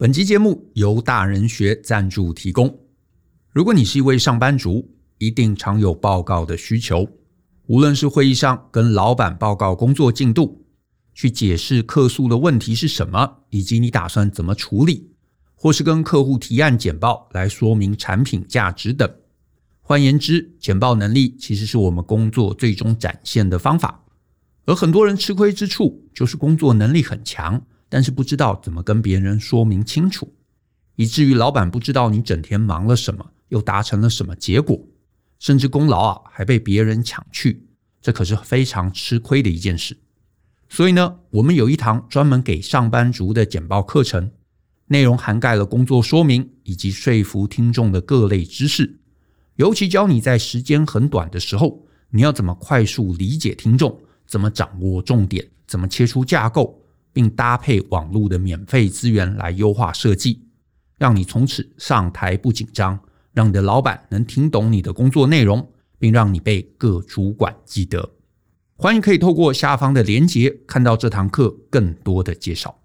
本期节目由大人学赞助提供。如果你是一位上班族，一定常有报告的需求，无论是会议上跟老板报告工作进度，去解释客诉的问题是什么，以及你打算怎么处理，或是跟客户提案简报来说明产品价值等。换言之，简报能力其实是我们工作最终展现的方法。而很多人吃亏之处，就是工作能力很强，但是不知道怎么跟别人说明清楚，以至于老板不知道你整天忙了什么，又达成了什么结果，甚至功劳啊还被别人抢去，这可是非常吃亏的一件事。所以呢，我们有一堂专门给上班族的简报课程，内容涵盖了工作说明以及说服听众的各类知识，尤其教你在时间很短的时候，你要怎么快速理解听众。怎么掌握重点？怎么切出架构，并搭配网络的免费资源来优化设计，让你从此上台不紧张，让你的老板能听懂你的工作内容，并让你被各主管记得。欢迎可以透过下方的连结看到这堂课更多的介绍。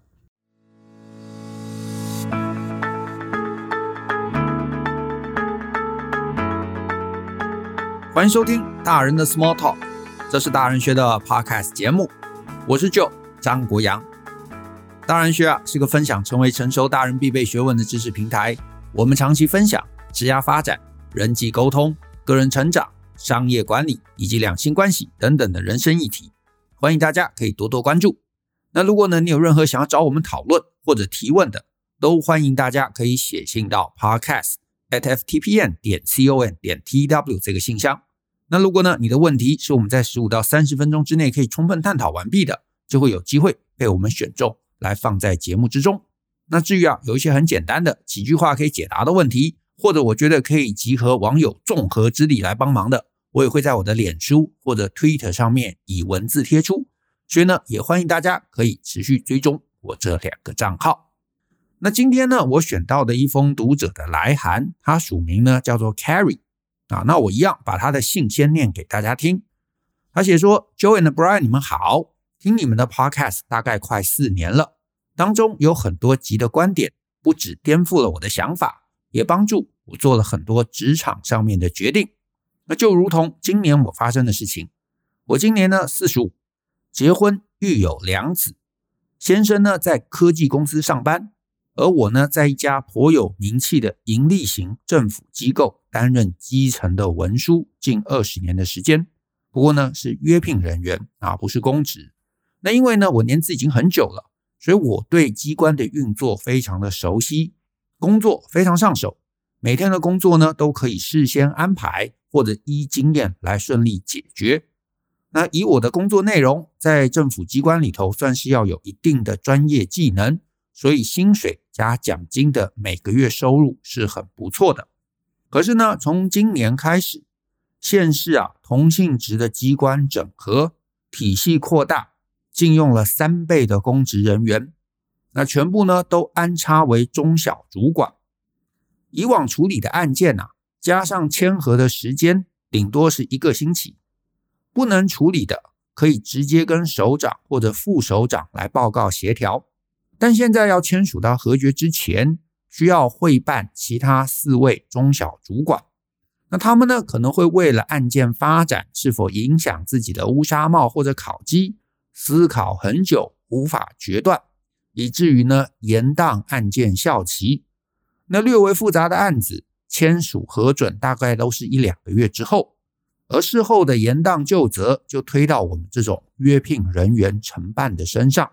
欢迎收听大人的 Small Talk。这是大人学的 Podcast 节目，我是 Joe 张国阳。大人学啊是个分享成为成熟大人必备学问的知识平台。我们长期分享职业发展、人际沟通、个人成长、商业管理以及两性关系等等的人生议题。欢迎大家可以多多关注。那如果呢你有任何想要找我们讨论或者提问的，都欢迎大家可以写信到 Podcast at ftpn 点 com 点 tw 这个信箱。那如果呢，你的问题是我们在十五到三十分钟之内可以充分探讨完毕的，就会有机会被我们选中来放在节目之中。那至于啊，有一些很简单的几句话可以解答的问题，或者我觉得可以集合网友众合之力来帮忙的，我也会在我的脸书或者 Twitter 上面以文字贴出。所以呢，也欢迎大家可以持续追踪我这两个账号。那今天呢，我选到的一封读者的来函，他署名呢叫做 Carrie。啊，那我一样把他的信先念给大家听。他写说：“Joe and Brian，你们好，听你们的 Podcast 大概快四年了，当中有很多集的观点，不止颠覆了我的想法，也帮助我做了很多职场上面的决定。那就如同今年我发生的事情，我今年呢四十五，结婚育有两子，先生呢在科技公司上班。”而我呢，在一家颇有名气的盈利型政府机构担任基层的文书近二十年的时间，不过呢是约聘人员啊，不是公职。那因为呢我年资已经很久了，所以我对机关的运作非常的熟悉，工作非常上手，每天的工作呢都可以事先安排或者依经验来顺利解决。那以我的工作内容，在政府机关里头算是要有一定的专业技能。所以薪水加奖金的每个月收入是很不错的。可是呢，从今年开始，县市啊同性质的机关整合体系扩大，禁用了三倍的公职人员，那全部呢都安插为中小主管。以往处理的案件啊，加上签核的时间，顶多是一个星期。不能处理的，可以直接跟首长或者副首长来报告协调。但现在要签署到和决之前，需要会办其他四位中小主管。那他们呢，可能会为了案件发展是否影响自己的乌纱帽或者考绩，思考很久，无法决断，以至于呢延宕案件效期。那略微复杂的案子，签署核准大概都是一两个月之后，而事后的延宕究责就推到我们这种约聘人员承办的身上。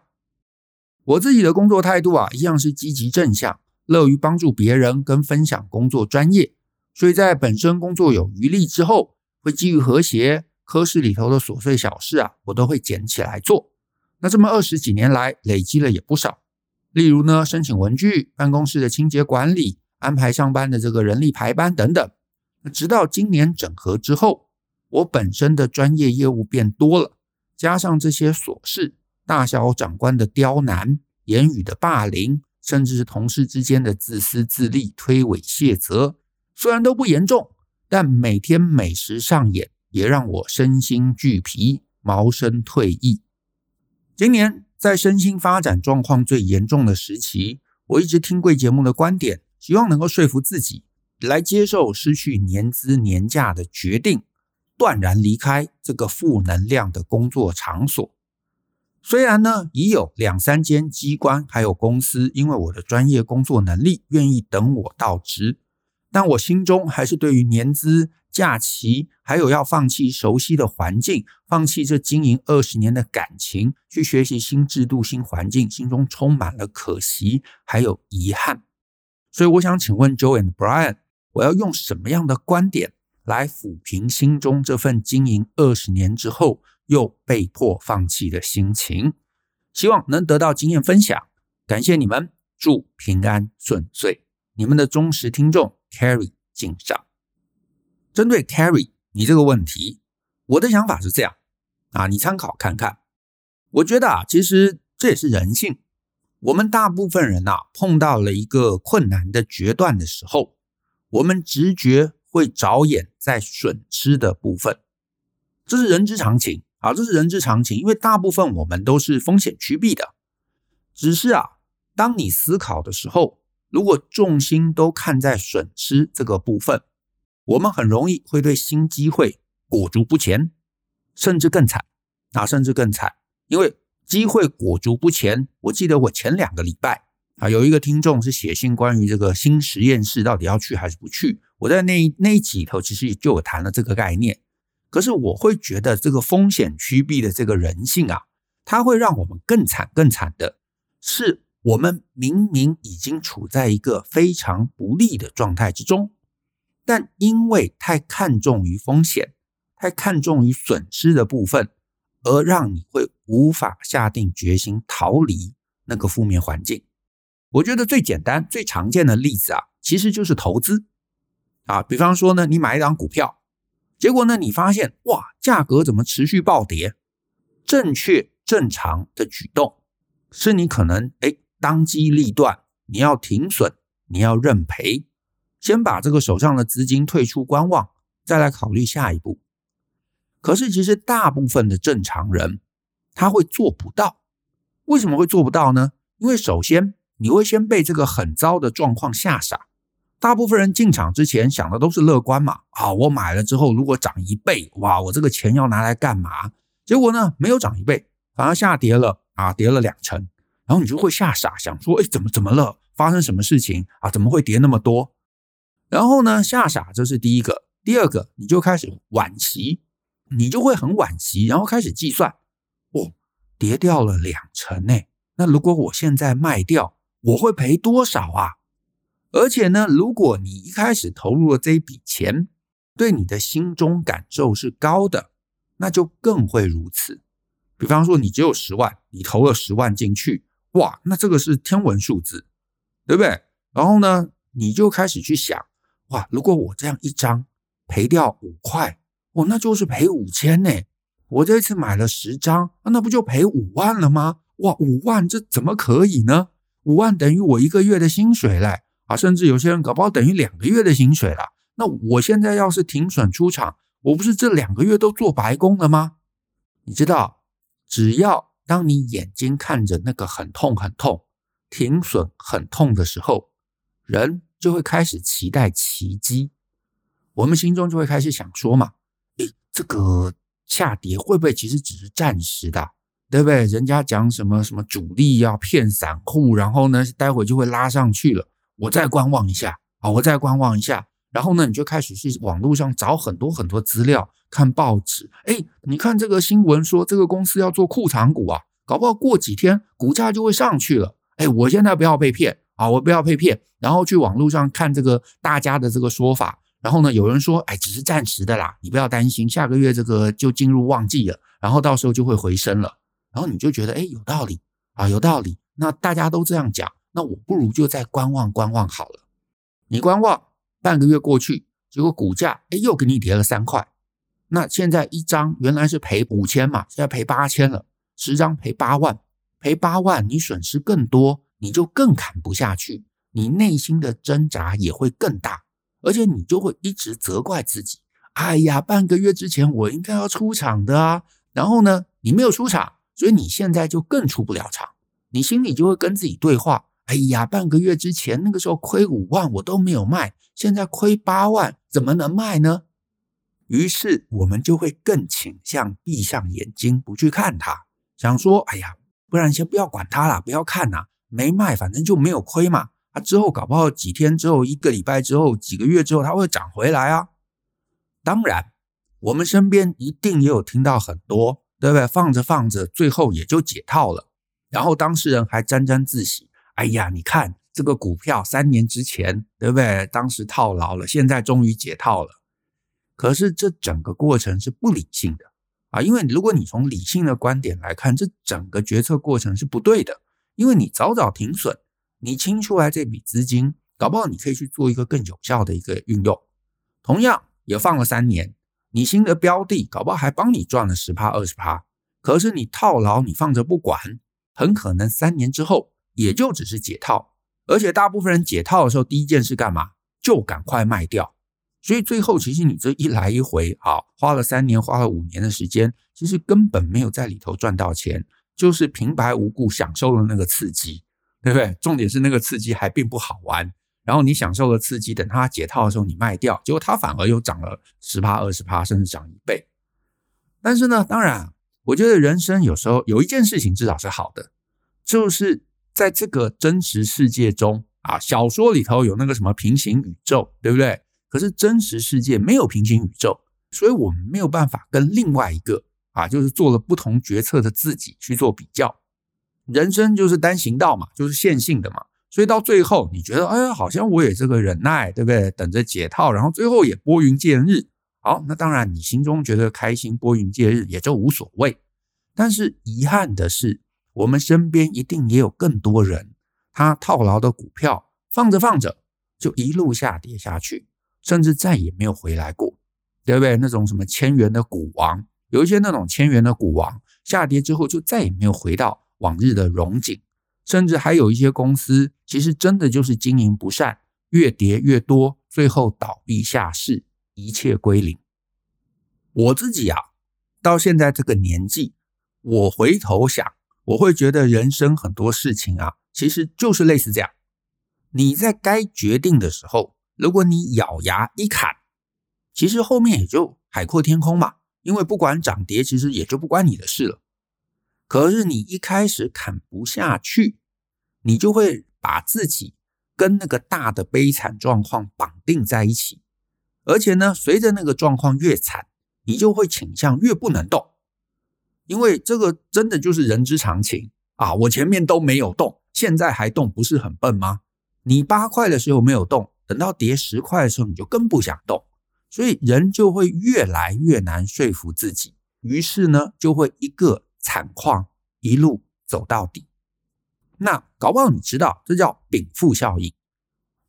我自己的工作态度啊，一样是积极正向，乐于帮助别人跟分享工作专业。所以在本身工作有余力之后，会基于和谐，科室里头的琐碎小事啊，我都会捡起来做。那这么二十几年来，累积了也不少。例如呢，申请文具、办公室的清洁管理、安排上班的这个人力排班等等。直到今年整合之后，我本身的专业业务变多了，加上这些琐事。大小长官的刁难、言语的霸凌，甚至是同事之间的自私自利、推诿卸责，虽然都不严重，但每天每时上演，也让我身心俱疲、茅塞退役。今年在身心发展状况最严重的时期，我一直听贵节目的观点，希望能够说服自己来接受失去年资年假的决定，断然离开这个负能量的工作场所。虽然呢，已有两三间机关还有公司，因为我的专业工作能力，愿意等我到职，但我心中还是对于年资。假期，还有要放弃熟悉的环境，放弃这经营二十年的感情，去学习新制度、新环境，心中充满了可惜，还有遗憾。所以我想请问 Joe and Brian，我要用什么样的观点来抚平心中这份经营二十年之后又被迫放弃的心情？希望能得到经验分享。感谢你们，祝平安顺遂。你们的忠实听众 Carrie 敬上。针对 carry 你这个问题，我的想法是这样啊，你参考看看。我觉得啊，其实这也是人性。我们大部分人啊，碰到了一个困难的决断的时候，我们直觉会着眼在损失的部分，这是人之常情啊，这是人之常情。因为大部分我们都是风险趋避的，只是啊，当你思考的时候，如果重心都看在损失这个部分。我们很容易会对新机会裹足不前，甚至更惨啊，甚至更惨，因为机会裹足不前。我记得我前两个礼拜啊，有一个听众是写信关于这个新实验室到底要去还是不去。我在那那一集里头其实就有谈了这个概念。可是我会觉得这个风险趋避的这个人性啊，它会让我们更惨更惨的是，我们明明已经处在一个非常不利的状态之中。但因为太看重于风险，太看重于损失的部分，而让你会无法下定决心逃离那个负面环境。我觉得最简单、最常见的例子啊，其实就是投资啊。比方说呢，你买一档股票，结果呢，你发现哇，价格怎么持续暴跌？正确、正常的举动是你可能哎，当机立断，你要停损，你要认赔。先把这个手上的资金退出观望，再来考虑下一步。可是其实大部分的正常人他会做不到。为什么会做不到呢？因为首先你会先被这个很糟的状况吓傻。大部分人进场之前想的都是乐观嘛，啊，我买了之后如果涨一倍，哇，我这个钱要拿来干嘛？结果呢，没有涨一倍，反而下跌了啊，跌了两成，然后你就会吓傻，想说，哎，怎么怎么了？发生什么事情啊？怎么会跌那么多？然后呢，吓傻，这是第一个。第二个，你就开始惋惜，你就会很惋惜，然后开始计算，哦，跌掉了两成呢。那如果我现在卖掉，我会赔多少啊？而且呢，如果你一开始投入了这一笔钱，对你的心中感受是高的，那就更会如此。比方说，你只有十万，你投了十万进去，哇，那这个是天文数字，对不对？然后呢，你就开始去想。哇！如果我这样一张赔掉五块，哦，那就是赔五千呢。我这次买了十张，那不就赔五万了吗？哇，五万这怎么可以呢？五万等于我一个月的薪水嘞啊！甚至有些人搞不好等于两个月的薪水了。那我现在要是停损出场，我不是这两个月都做白工了吗？你知道，只要当你眼睛看着那个很痛很痛，停损很痛的时候，人。就会开始期待奇迹，我们心中就会开始想说嘛，诶，这个下跌会不会其实只是暂时的，对不对？人家讲什么什么主力要骗散户，然后呢，待会就会拉上去了，我再观望一下啊，我再观望一下，然后呢，你就开始去网络上找很多很多资料，看报纸，诶，你看这个新闻说这个公司要做库藏股啊，搞不好过几天股价就会上去了，诶，我现在不要被骗。啊，我不要被骗，然后去网络上看这个大家的这个说法，然后呢，有人说，哎，只是暂时的啦，你不要担心，下个月这个就进入旺季了，然后到时候就会回升了，然后你就觉得，哎，有道理啊，有道理，那大家都这样讲，那我不如就再观望观望好了。你观望半个月过去，结果股价，哎，又给你跌了三块，那现在一张原来是赔五千嘛，现在赔八千了，十张赔八万，赔八万，你损失更多。你就更砍不下去，你内心的挣扎也会更大，而且你就会一直责怪自己。哎呀，半个月之前我应该要出场的啊，然后呢，你没有出场，所以你现在就更出不了场。你心里就会跟自己对话：哎呀，半个月之前那个时候亏五万我都没有卖，现在亏八万，怎么能卖呢？于是我们就会更倾向闭上眼睛不去看它，想说，哎呀，不然先不要管它了，不要看呐，没卖，反正就没有亏嘛。啊，之后搞不好几天之后，一个礼拜之后，几个月之后，它会涨回来啊。当然，我们身边一定也有听到很多，对不对？放着放着，最后也就解套了，然后当事人还沾沾自喜。哎呀，你看这个股票三年之前，对不对？当时套牢了，现在终于解套了。可是这整个过程是不理性的啊，因为如果你从理性的观点来看，这整个决策过程是不对的，因为你早早停损。你清出来这笔资金，搞不好你可以去做一个更有效的一个运用。同样也放了三年，你新的标的搞不好还帮你赚了十趴二十趴。可是你套牢，你放着不管，很可能三年之后也就只是解套。而且大部分人解套的时候，第一件事干嘛？就赶快卖掉。所以最后其实你这一来一回，啊，花了三年，花了五年的时间，其实根本没有在里头赚到钱，就是平白无故享受了那个刺激。对不对？重点是那个刺激还并不好玩，然后你享受了刺激，等它解套的时候你卖掉，结果它反而又涨了十趴、二十趴，甚至涨一倍。但是呢，当然，我觉得人生有时候有一件事情至少是好的，就是在这个真实世界中啊，小说里头有那个什么平行宇宙，对不对？可是真实世界没有平行宇宙，所以我们没有办法跟另外一个啊，就是做了不同决策的自己去做比较。人生就是单行道嘛，就是线性的嘛，所以到最后你觉得，哎，好像我也这个忍耐，对不对？等着解套，然后最后也拨云见日。好，那当然你心中觉得开心，拨云见日也就无所谓。但是遗憾的是，我们身边一定也有更多人，他套牢的股票放着放着就一路下跌下去，甚至再也没有回来过，对不对？那种什么千元的股王，有一些那种千元的股王下跌之后就再也没有回到。往日的荣景，甚至还有一些公司，其实真的就是经营不善，越跌越多，最后倒闭下市，一切归零。我自己啊，到现在这个年纪，我回头想，我会觉得人生很多事情啊，其实就是类似这样。你在该决定的时候，如果你咬牙一砍，其实后面也就海阔天空嘛，因为不管涨跌，其实也就不关你的事了。可是你一开始砍不下去，你就会把自己跟那个大的悲惨状况绑定在一起，而且呢，随着那个状况越惨，你就会倾向越不能动，因为这个真的就是人之常情啊！我前面都没有动，现在还动，不是很笨吗？你八块的时候没有动，等到跌十块的时候，你就更不想动，所以人就会越来越难说服自己，于是呢，就会一个。惨况一路走到底，那搞不好你知道，这叫禀赋效应，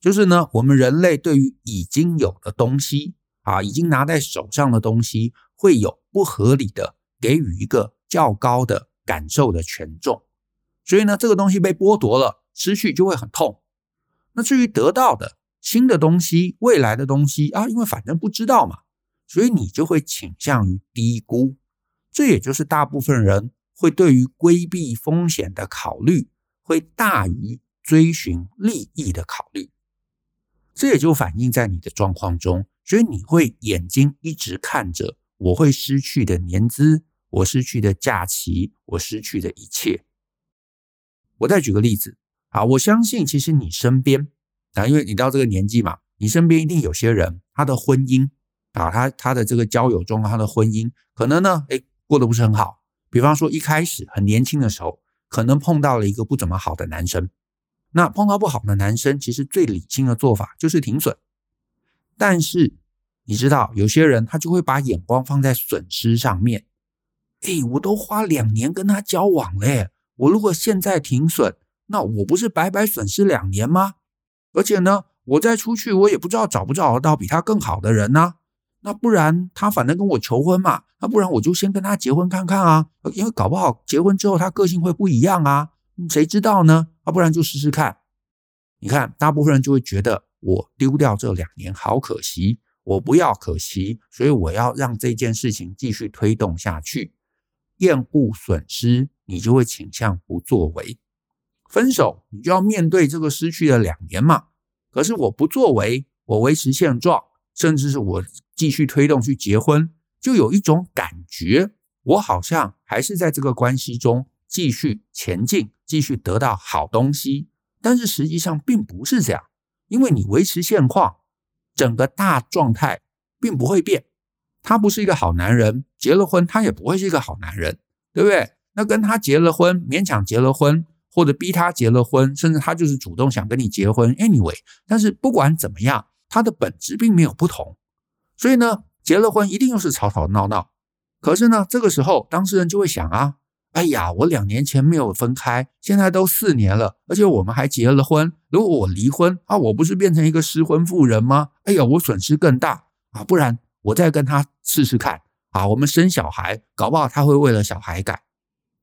就是呢，我们人类对于已经有的东西啊，已经拿在手上的东西，会有不合理的给予一个较高的感受的权重，所以呢，这个东西被剥夺了，失去就会很痛。那至于得到的新的东西、未来的东西啊，因为反正不知道嘛，所以你就会倾向于低估。这也就是大部分人会对于规避风险的考虑，会大于追寻利益的考虑。这也就反映在你的状况中，所以你会眼睛一直看着我会失去的年资，我失去的假期，我失去的一切。我再举个例子啊，我相信其实你身边啊，因为你到这个年纪嘛，你身边一定有些人他的婚姻啊，他他的这个交友中，他的婚姻可能呢，诶过得不是很好，比方说一开始很年轻的时候，可能碰到了一个不怎么好的男生。那碰到不好的男生，其实最理性的做法就是停损。但是你知道，有些人他就会把眼光放在损失上面。诶，我都花两年跟他交往了，我如果现在停损，那我不是白白损失两年吗？而且呢，我再出去，我也不知道找不找得到比他更好的人呢。那不然他反正跟我求婚嘛，那不然我就先跟他结婚看看啊，因为搞不好结婚之后他个性会不一样啊，谁知道呢？啊，不然就试试看。你看，大部分人就会觉得我丢掉这两年好可惜，我不要可惜，所以我要让这件事情继续推动下去。厌恶损失，你就会倾向不作为。分手你就要面对这个失去的两年嘛。可是我不作为，我维持现状，甚至是我继续推动去结婚，就有一种感觉，我好像还是在这个关系中继续前进，继续得到好东西。但是实际上并不是这样，因为你维持现况，整个大状态并不会变。他不是一个好男人，结了婚他也不会是一个好男人，对不对？那跟他结了婚，勉强结了婚，或者逼他结了婚，甚至他就是主动想跟你结婚，anyway。但是不管怎么样，他的本质并没有不同。所以呢，结了婚一定又是吵吵闹闹。可是呢，这个时候当事人就会想啊，哎呀，我两年前没有分开，现在都四年了，而且我们还结了婚。如果我离婚啊，我不是变成一个失婚妇人吗？哎呀，我损失更大啊！不然我再跟他试试看啊，我们生小孩，搞不好他会为了小孩改。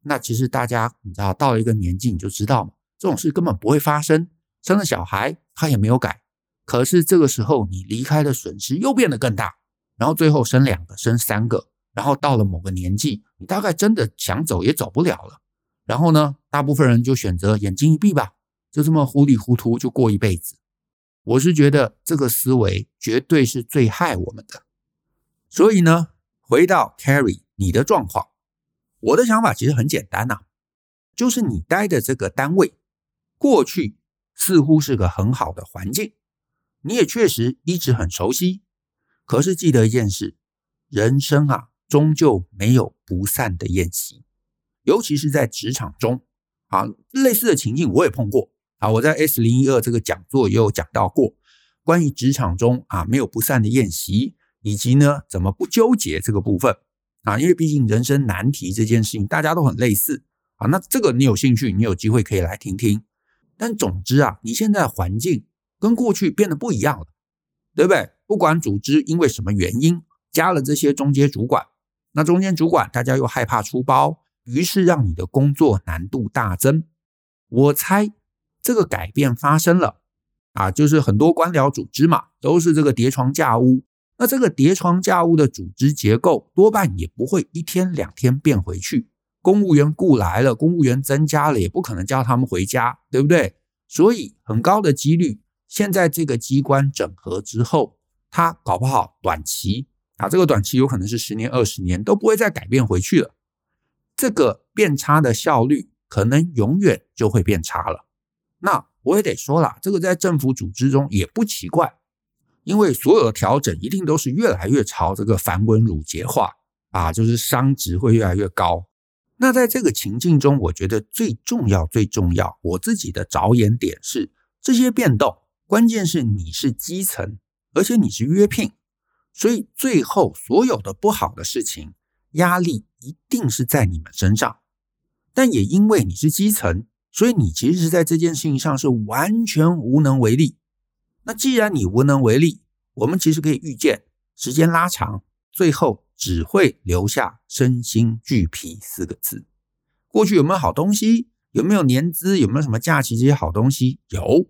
那其实大家你知道，到了一个年纪你就知道嘛，这种事根本不会发生。生了小孩他也没有改，可是这个时候你离开的损失又变得更大，然后最后生两个、生三个，然后到了某个年纪，你大概真的想走也走不了了。然后呢，大部分人就选择眼睛一闭吧，就这么糊里糊涂就过一辈子。我是觉得这个思维绝对是最害我们的。所以呢，回到 Carrie 你的状况。我的想法其实很简单呐，就是你待的这个单位，过去似乎是个很好的环境，你也确实一直很熟悉。可是记得一件事，人生啊，终究没有不散的宴席，尤其是在职场中啊，类似的情境我也碰过啊。我在 S 零一二这个讲座也有讲到过，关于职场中啊没有不散的宴席，以及呢怎么不纠结这个部分。啊，因为毕竟人生难题这件事情大家都很类似啊。那这个你有兴趣，你有机会可以来听听。但总之啊，你现在环境跟过去变得不一样了，对不对？不管组织因为什么原因加了这些中间主管，那中间主管大家又害怕出包，于是让你的工作难度大增。我猜这个改变发生了啊，就是很多官僚组织嘛，都是这个叠床架屋。那这个叠床架屋的组织结构多半也不会一天两天变回去。公务员雇来了，公务员增加了，也不可能叫他们回家，对不对？所以很高的几率，现在这个机关整合之后，它搞不好短期啊，这个短期有可能是十年、二十年都不会再改变回去了。这个变差的效率可能永远就会变差了。那我也得说了，这个在政府组织中也不奇怪。因为所有的调整一定都是越来越朝这个繁文缛节化啊，就是商值会越来越高。那在这个情境中，我觉得最重要、最重要，我自己的着眼点是这些变动，关键是你是基层，而且你是约聘，所以最后所有的不好的事情，压力一定是在你们身上。但也因为你是基层，所以你其实是在这件事情上是完全无能为力。那既然你无能为力，我们其实可以预见，时间拉长，最后只会留下身心俱疲四个字。过去有没有好东西？有没有年资？有没有什么假期？这些好东西有，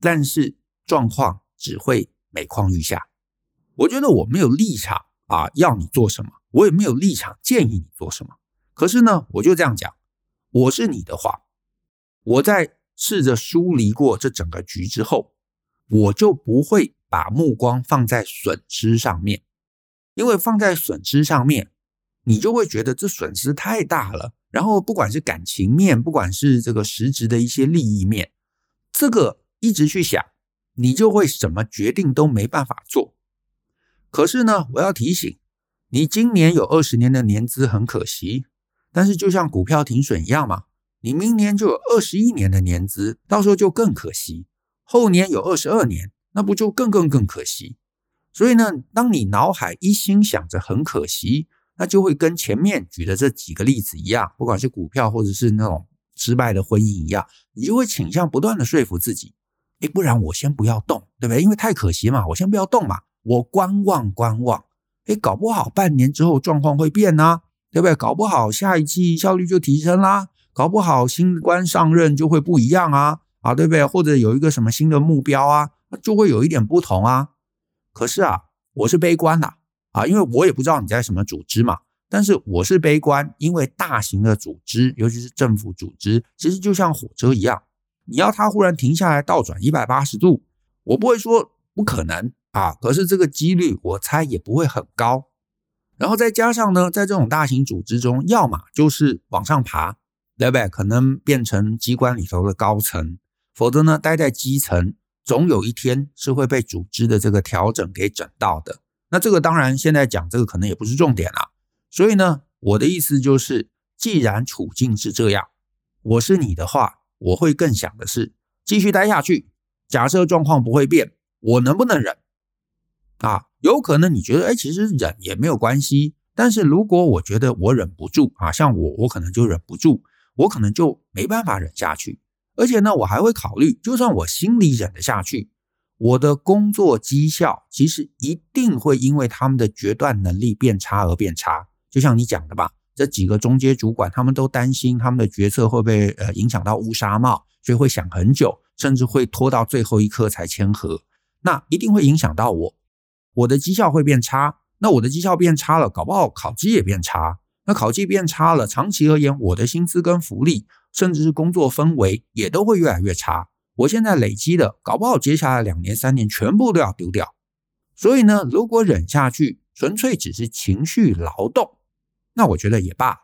但是状况只会每况愈下。我觉得我没有立场啊，要你做什么，我也没有立场建议你做什么。可是呢，我就这样讲，我是你的话，我在试着梳理过这整个局之后。我就不会把目光放在损失上面，因为放在损失上面，你就会觉得这损失太大了。然后不管是感情面，不管是这个实质的一些利益面，这个一直去想，你就会什么决定都没办法做。可是呢，我要提醒你，今年有二十年的年资很可惜，但是就像股票停损一样嘛，你明年就有二十一年的年资，到时候就更可惜。后年有二十二年，那不就更更更可惜？所以呢，当你脑海一心想着很可惜，那就会跟前面举的这几个例子一样，不管是股票或者是那种失败的婚姻一样，你就会倾向不断的说服自己，诶，不然我先不要动，对不对？因为太可惜嘛，我先不要动嘛，我观望观望，诶，搞不好半年之后状况会变啊，对不对？搞不好下一季效率就提升啦，搞不好新官上任就会不一样啊。啊，对不对？或者有一个什么新的目标啊，就会有一点不同啊。可是啊，我是悲观的啊，因为我也不知道你在什么组织嘛。但是我是悲观，因为大型的组织，尤其是政府组织，其实就像火车一样，你要它忽然停下来倒转一百八十度，我不会说不可能啊，可是这个几率我猜也不会很高。然后再加上呢，在这种大型组织中，要么就是往上爬，对不对？可能变成机关里头的高层，否则呢，待在基层，总有一天是会被组织的这个调整给整到的。那这个当然现在讲这个可能也不是重点啦。所以呢，我的意思就是，既然处境是这样，我是你的话，我会更想的是继续待下去。假设状况不会变，我能不能忍？啊？有可能你觉得，哎，其实忍也没有关系。但是如果我觉得我忍不住啊，像我，我可能就忍不住，我可能就没办法忍下去。而且呢，我还会考虑，就算我心里忍得下去，我的工作绩效其实一定会因为他们的决断能力变差而变差。就像你讲的吧，这几个中阶主管他们都担心他们的决策会被呃影响到乌纱帽，所以会想很久，甚至会拖到最后一刻才签合。那一定会影响到我。我的绩效会变差，那我的绩效变差了，搞不好考绩也变差。那考绩变差了，长期而言，我的薪资跟福利，甚至是工作氛围也都会越来越差。我现在累积的，搞不好接下来两年、三年全部都要丢掉。所以呢，如果忍下去，纯粹只是情绪劳动，那我觉得也罢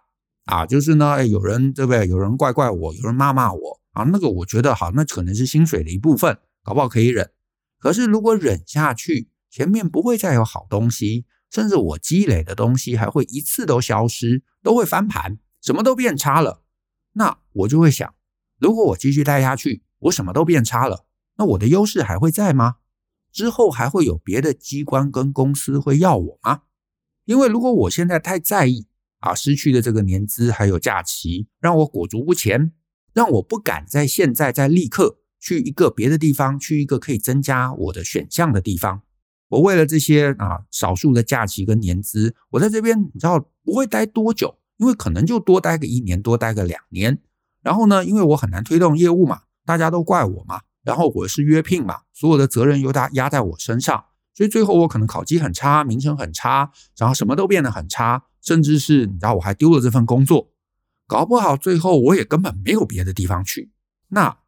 啊。就是呢，哎，有人对不对？有人怪怪我，有人骂骂我啊，那个我觉得好，那可能是薪水的一部分，搞不好可以忍。可是如果忍下去，前面不会再有好东西，甚至我积累的东西还会一次都消失，都会翻盘，什么都变差了。那我就会想，如果我继续待下去，我什么都变差了，那我的优势还会在吗？之后还会有别的机关跟公司会要我吗？因为如果我现在太在意啊，失去的这个年资还有假期，让我裹足不前，让我不敢在现在再立刻去一个别的地方，去一个可以增加我的选项的地方。我为了这些啊少数的假期跟年资，我在这边你知道不会待多久，因为可能就多待个一年，多待个两年。然后呢，因为我很难推动业务嘛，大家都怪我嘛。然后我是约聘嘛，所有的责任又大压在我身上，所以最后我可能考绩很差，名声很差，然后什么都变得很差，甚至是你知道我还丢了这份工作，搞不好最后我也根本没有别的地方去。那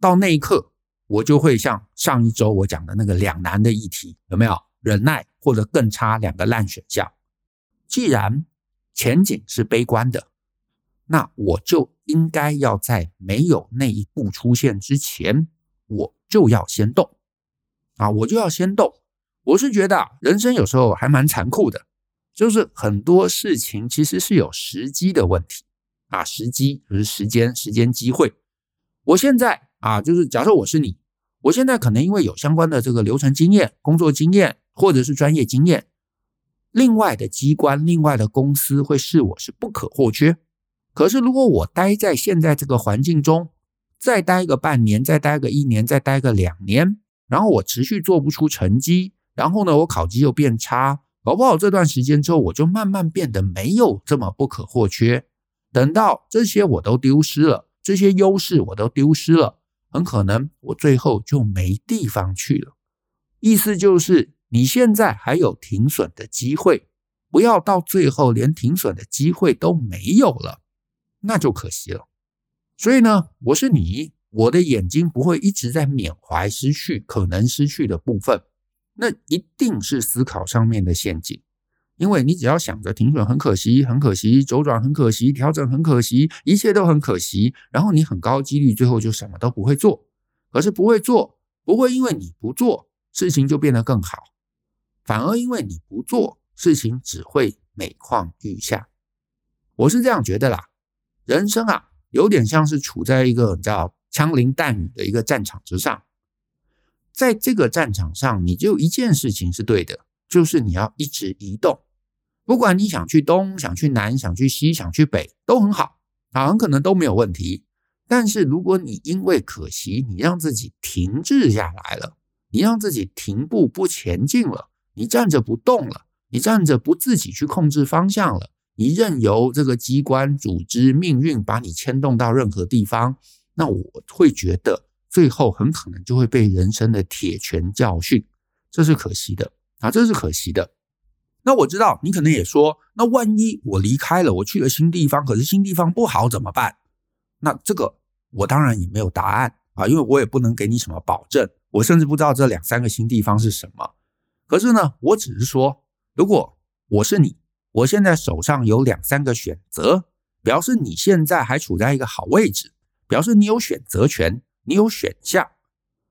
到那一刻。我就会像上一周我讲的那个两难的议题，有没有忍耐或者更差两个烂选项？既然前景是悲观的，那我就应该要在没有那一步出现之前，我就要先动啊！我就要先动。我是觉得人生有时候还蛮残酷的，就是很多事情其实是有时机的问题啊，时机就是时间、时间、机会。我现在。啊，就是假设我是你，我现在可能因为有相关的这个流程经验、工作经验，或者是专业经验，另外的机关、另外的公司会视我是不可或缺。可是如果我待在现在这个环境中，再待个半年，再待个一年，再待个两年，然后我持续做不出成绩，然后呢，我考绩又变差，搞不好这段时间之后，我就慢慢变得没有这么不可或缺。等到这些我都丢失了，这些优势我都丢失了。很可能我最后就没地方去了。意思就是，你现在还有停损的机会，不要到最后连停损的机会都没有了，那就可惜了。所以呢，我是你，我的眼睛不会一直在缅怀失去可能失去的部分，那一定是思考上面的陷阱。因为你只要想着停损很可惜，很可惜，周转很可惜，调整很可惜，一切都很可惜，然后你很高几率最后就什么都不会做。可是不会做，不会因为你不做，事情就变得更好，反而因为你不做，事情只会每况愈下。我是这样觉得啦。人生啊，有点像是处在一个叫枪林弹雨的一个战场之上，在这个战场上，你只有一件事情是对的。就是你要一直移动，不管你想去东、想去南、想去西、想去北，都很好啊，很可能都没有问题。但是如果你因为可惜，你让自己停滞下来了，你让自己停步不前进了，你站着不动了，你站着不自己去控制方向了，你任由这个机关、组织、命运把你牵动到任何地方，那我会觉得最后很可能就会被人生的铁拳教训，这是可惜的。啊，这是可惜的。那我知道你可能也说，那万一我离开了，我去了新地方，可是新地方不好怎么办？那这个我当然也没有答案。啊，因为我也不能给你什么保证，我甚至不知道这两三个新地方是什么。可是呢，我只是说，如果我是你，我现在手上有两三个选择，表示你现在还处在一个好位置，表示你有选择权，你有选项。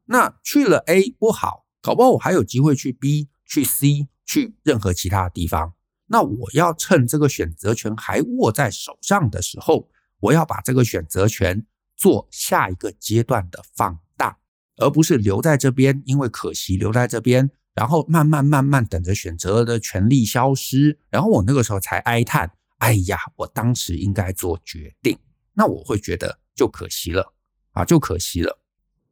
那去了 A 不好，搞不好我还有机会去 B、去 C、去任何其他地方。那我要趁这个选择权还握在手上的时候，我要把这个选择权做下一个阶段的放大，而不是留在这边，因为可惜留在这边，然后慢慢慢慢等着选择的权利消失，然后我那个时候才哀叹：哎呀，我当时应该做决定。那我会觉得就可惜了啊，就可惜了。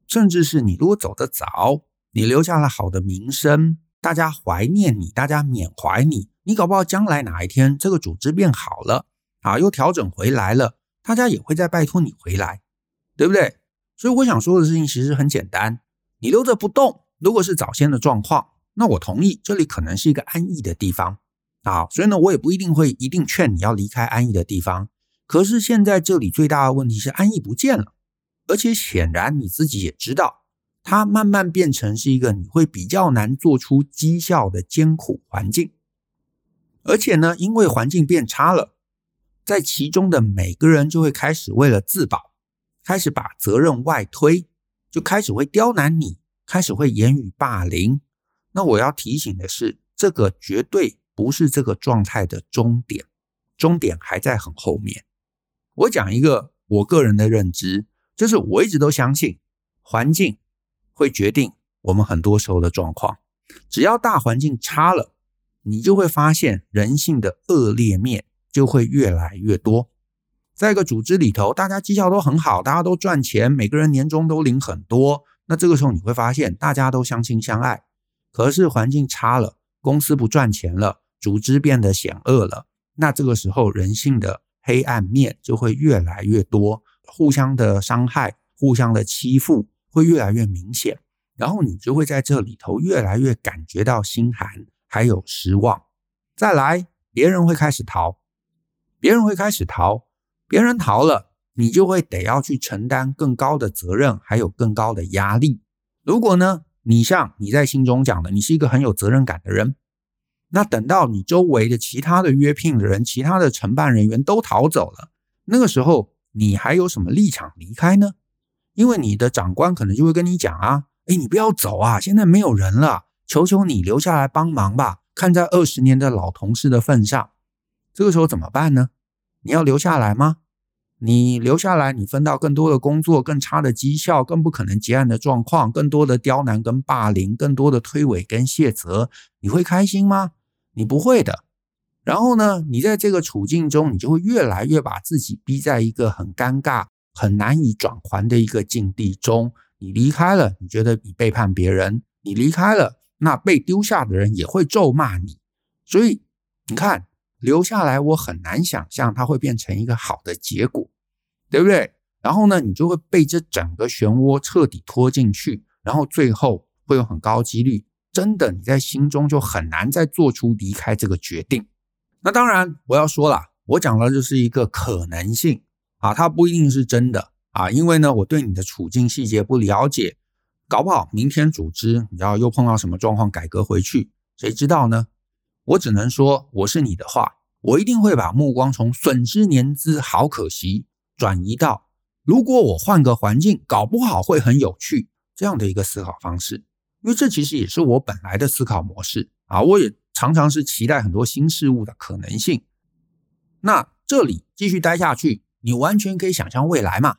甚至是你如果走得早，你留下了好的名声，大家怀念你，大家缅怀你，你搞不好将来哪一天这个组织变好了啊，又调整回来了，大家也会再拜托你回来，对不对？所以我想说的事情其实很简单，你留着不动，如果是早先的状况，那我同意这里可能是一个安逸的地方啊，所以呢，我也不一定会一定劝你要离开安逸的地方。可是现在这里最大的问题是安逸不见了。而且显然你自己也知道，它慢慢变成是一个你会比较难做出绩效的艰苦环境。而且呢，因为环境变差了，在其中的每个人就会开始为了自保，开始把责任外推，就开始会刁难你，开始会言语霸凌。那我要提醒的是，这个绝对不是这个状态的终点，终点还在很后面。我讲一个我个人的认知。就是我一直都相信，环境会决定我们很多时候的状况。只要大环境差了，你就会发现人性的恶劣面就会越来越多。在一个组织里头，大家绩效都很好，大家都赚钱，每个人年终都领很多。那这个时候你会发现，大家都相亲相爱。可是环境差了，公司不赚钱了，组织变得险恶了。那这个时候人性的黑暗面就会越来越多。互相的伤害，互相的欺负会越来越明显，然后你就会在这里头越来越感觉到心寒，还有失望。再来，别人会开始逃，别人会开始逃，别人逃了，你就会得要去承担更高的责任，还有更高的压力。如果呢，你像你在信中讲的，你是一个很有责任感的人，那等到你周围的其他的约聘的人、其他的承办人员都逃走了，那个时候。你还有什么立场离开呢？因为你的长官可能就会跟你讲啊，哎，你不要走啊，现在没有人了，求求你留下来帮忙吧。看在二十年的老同事的份上，这个时候怎么办呢？你要留下来吗？你留下来，你分到更多的工作，更差的绩效，更不可能结案的状况，更多的刁难跟霸凌，更多的推诿跟卸责，你会开心吗？你不会的。然后呢，你在这个处境中，你就会越来越把自己逼在一个很尴尬、很难以转圜的一个境地中。你离开了，你觉得你背叛别人；你离开了，那被丢下的人也会咒骂你。所以你看，留下来，我很难想象它会变成一个好的结果，对不对？然后呢，你就会被这整个漩涡彻底拖进去，然后最后会有很高几率，真的你在心中就很难再做出离开这个决定。那当然，我要说了，我讲的就是一个可能性啊，它不一定是真的啊，因为呢，我对你的处境细节不了解，搞不好明天组织你知道又碰到什么状况，改革回去，谁知道呢？我只能说，我是你的话，我一定会把目光从损失年资好可惜，转移到如果我换个环境，搞不好会很有趣这样的一个思考方式，因为这其实也是我本来的思考模式啊，我也。常常是期待很多新事物的可能性。那这里继续待下去，你完全可以想象未来嘛？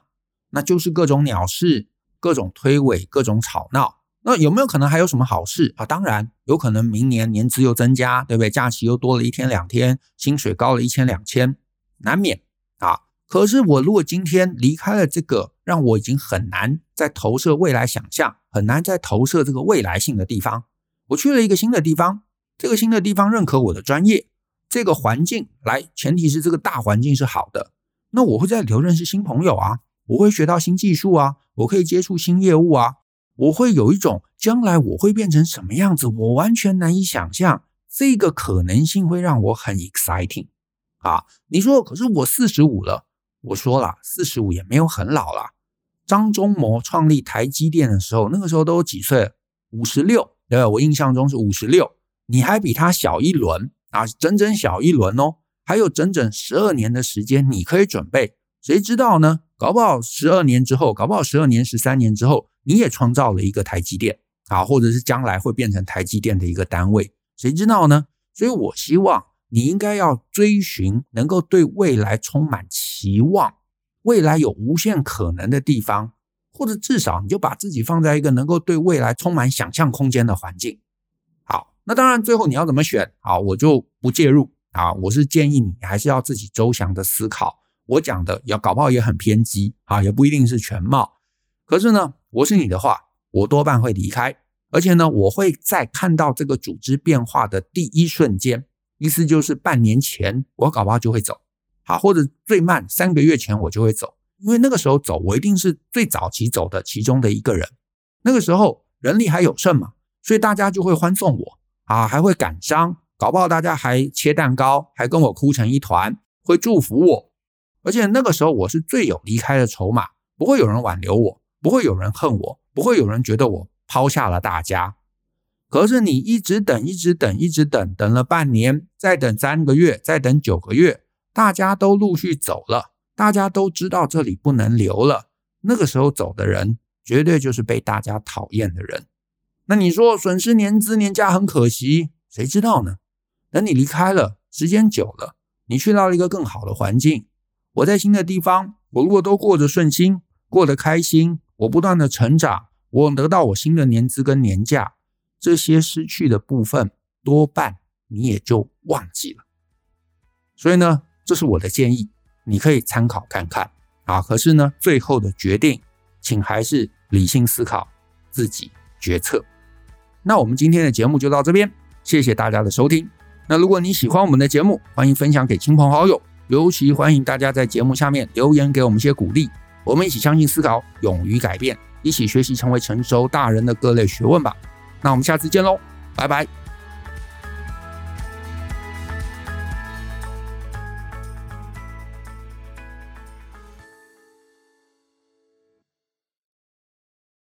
那就是各种鸟事、各种推诿、各种吵闹。那有没有可能还有什么好事啊？当然有可能，明年年资又增加，对不对？假期又多了一天两天，薪水高了一千两千，难免啊。可是我如果今天离开了这个让我已经很难再投射未来想象、很难再投射这个未来性的地方，我去了一个新的地方。这个新的地方认可我的专业，这个环境来，前提是这个大环境是好的。那我会在里头认识新朋友啊，我会学到新技术啊，我可以接触新业务啊，我会有一种将来我会变成什么样子，我完全难以想象。这个可能性会让我很 exciting 啊！你说，可是我四十五了，我说了，四十五也没有很老了。张忠谋创立台积电的时候，那个时候都几岁？五十六，对吧？我印象中是五十六，你还比他小一轮啊，整整小一轮哦，还有整整十二年的时间你可以准备。谁知道呢？搞不好十二年之后，搞不好十二年、十三年之后，你也创造了一个台积电啊，或者是将来会变成台积电的一个单位，谁知道呢？所以我希望你应该要追寻能够对未来充满期望。未来有无限可能的地方，或者至少你就把自己放在一个能够对未来充满想象空间的环境。好，那当然最后你要怎么选？好，我就不介入啊。我是建议你还是要自己周详的思考。我讲的要搞不好也很偏激啊，也不一定是全貌。可是呢，我是你的话，我多半会离开，而且呢，我会在看到这个组织变化的第一瞬间，意思就是半年前，我搞不好就会走。好，或者最慢三个月前我就会走，因为那个时候走，我一定是最早期走的其中的一个人。那个时候人力还有剩嘛，所以大家就会欢送我啊，还会感伤，搞不好大家还切蛋糕，还跟我哭成一团，会祝福我。而且那个时候我是最有离开的筹码，不会有人挽留我，不会有人恨我，不会有人觉得我抛下了大家。可是你一直等，一直等，一直等，等了半年，再等三个月，再等九个月。大家都陆续走了，大家都知道这里不能留了。那个时候走的人，绝对就是被大家讨厌的人。那你说损失年资年假很可惜，谁知道呢？等你离开了，时间久了，你去到了一个更好的环境。我在新的地方，我如果都过得顺心，过得开心，我不断的成长，我得到我新的年资跟年假，这些失去的部分，多半你也就忘记了。所以呢，这是我的建议，你可以参考看看啊。可是呢，最后的决定，请还是理性思考，自己决策。那我们今天的节目就到这边，谢谢大家的收听。那如果你喜欢我们的节目，欢迎分享给亲朋好友，尤其欢迎大家在节目下面留言给我们一些鼓励。我们一起相信思考，勇于改变，一起学习成为成熟大人的各类学问吧。那我们下次见喽，拜拜。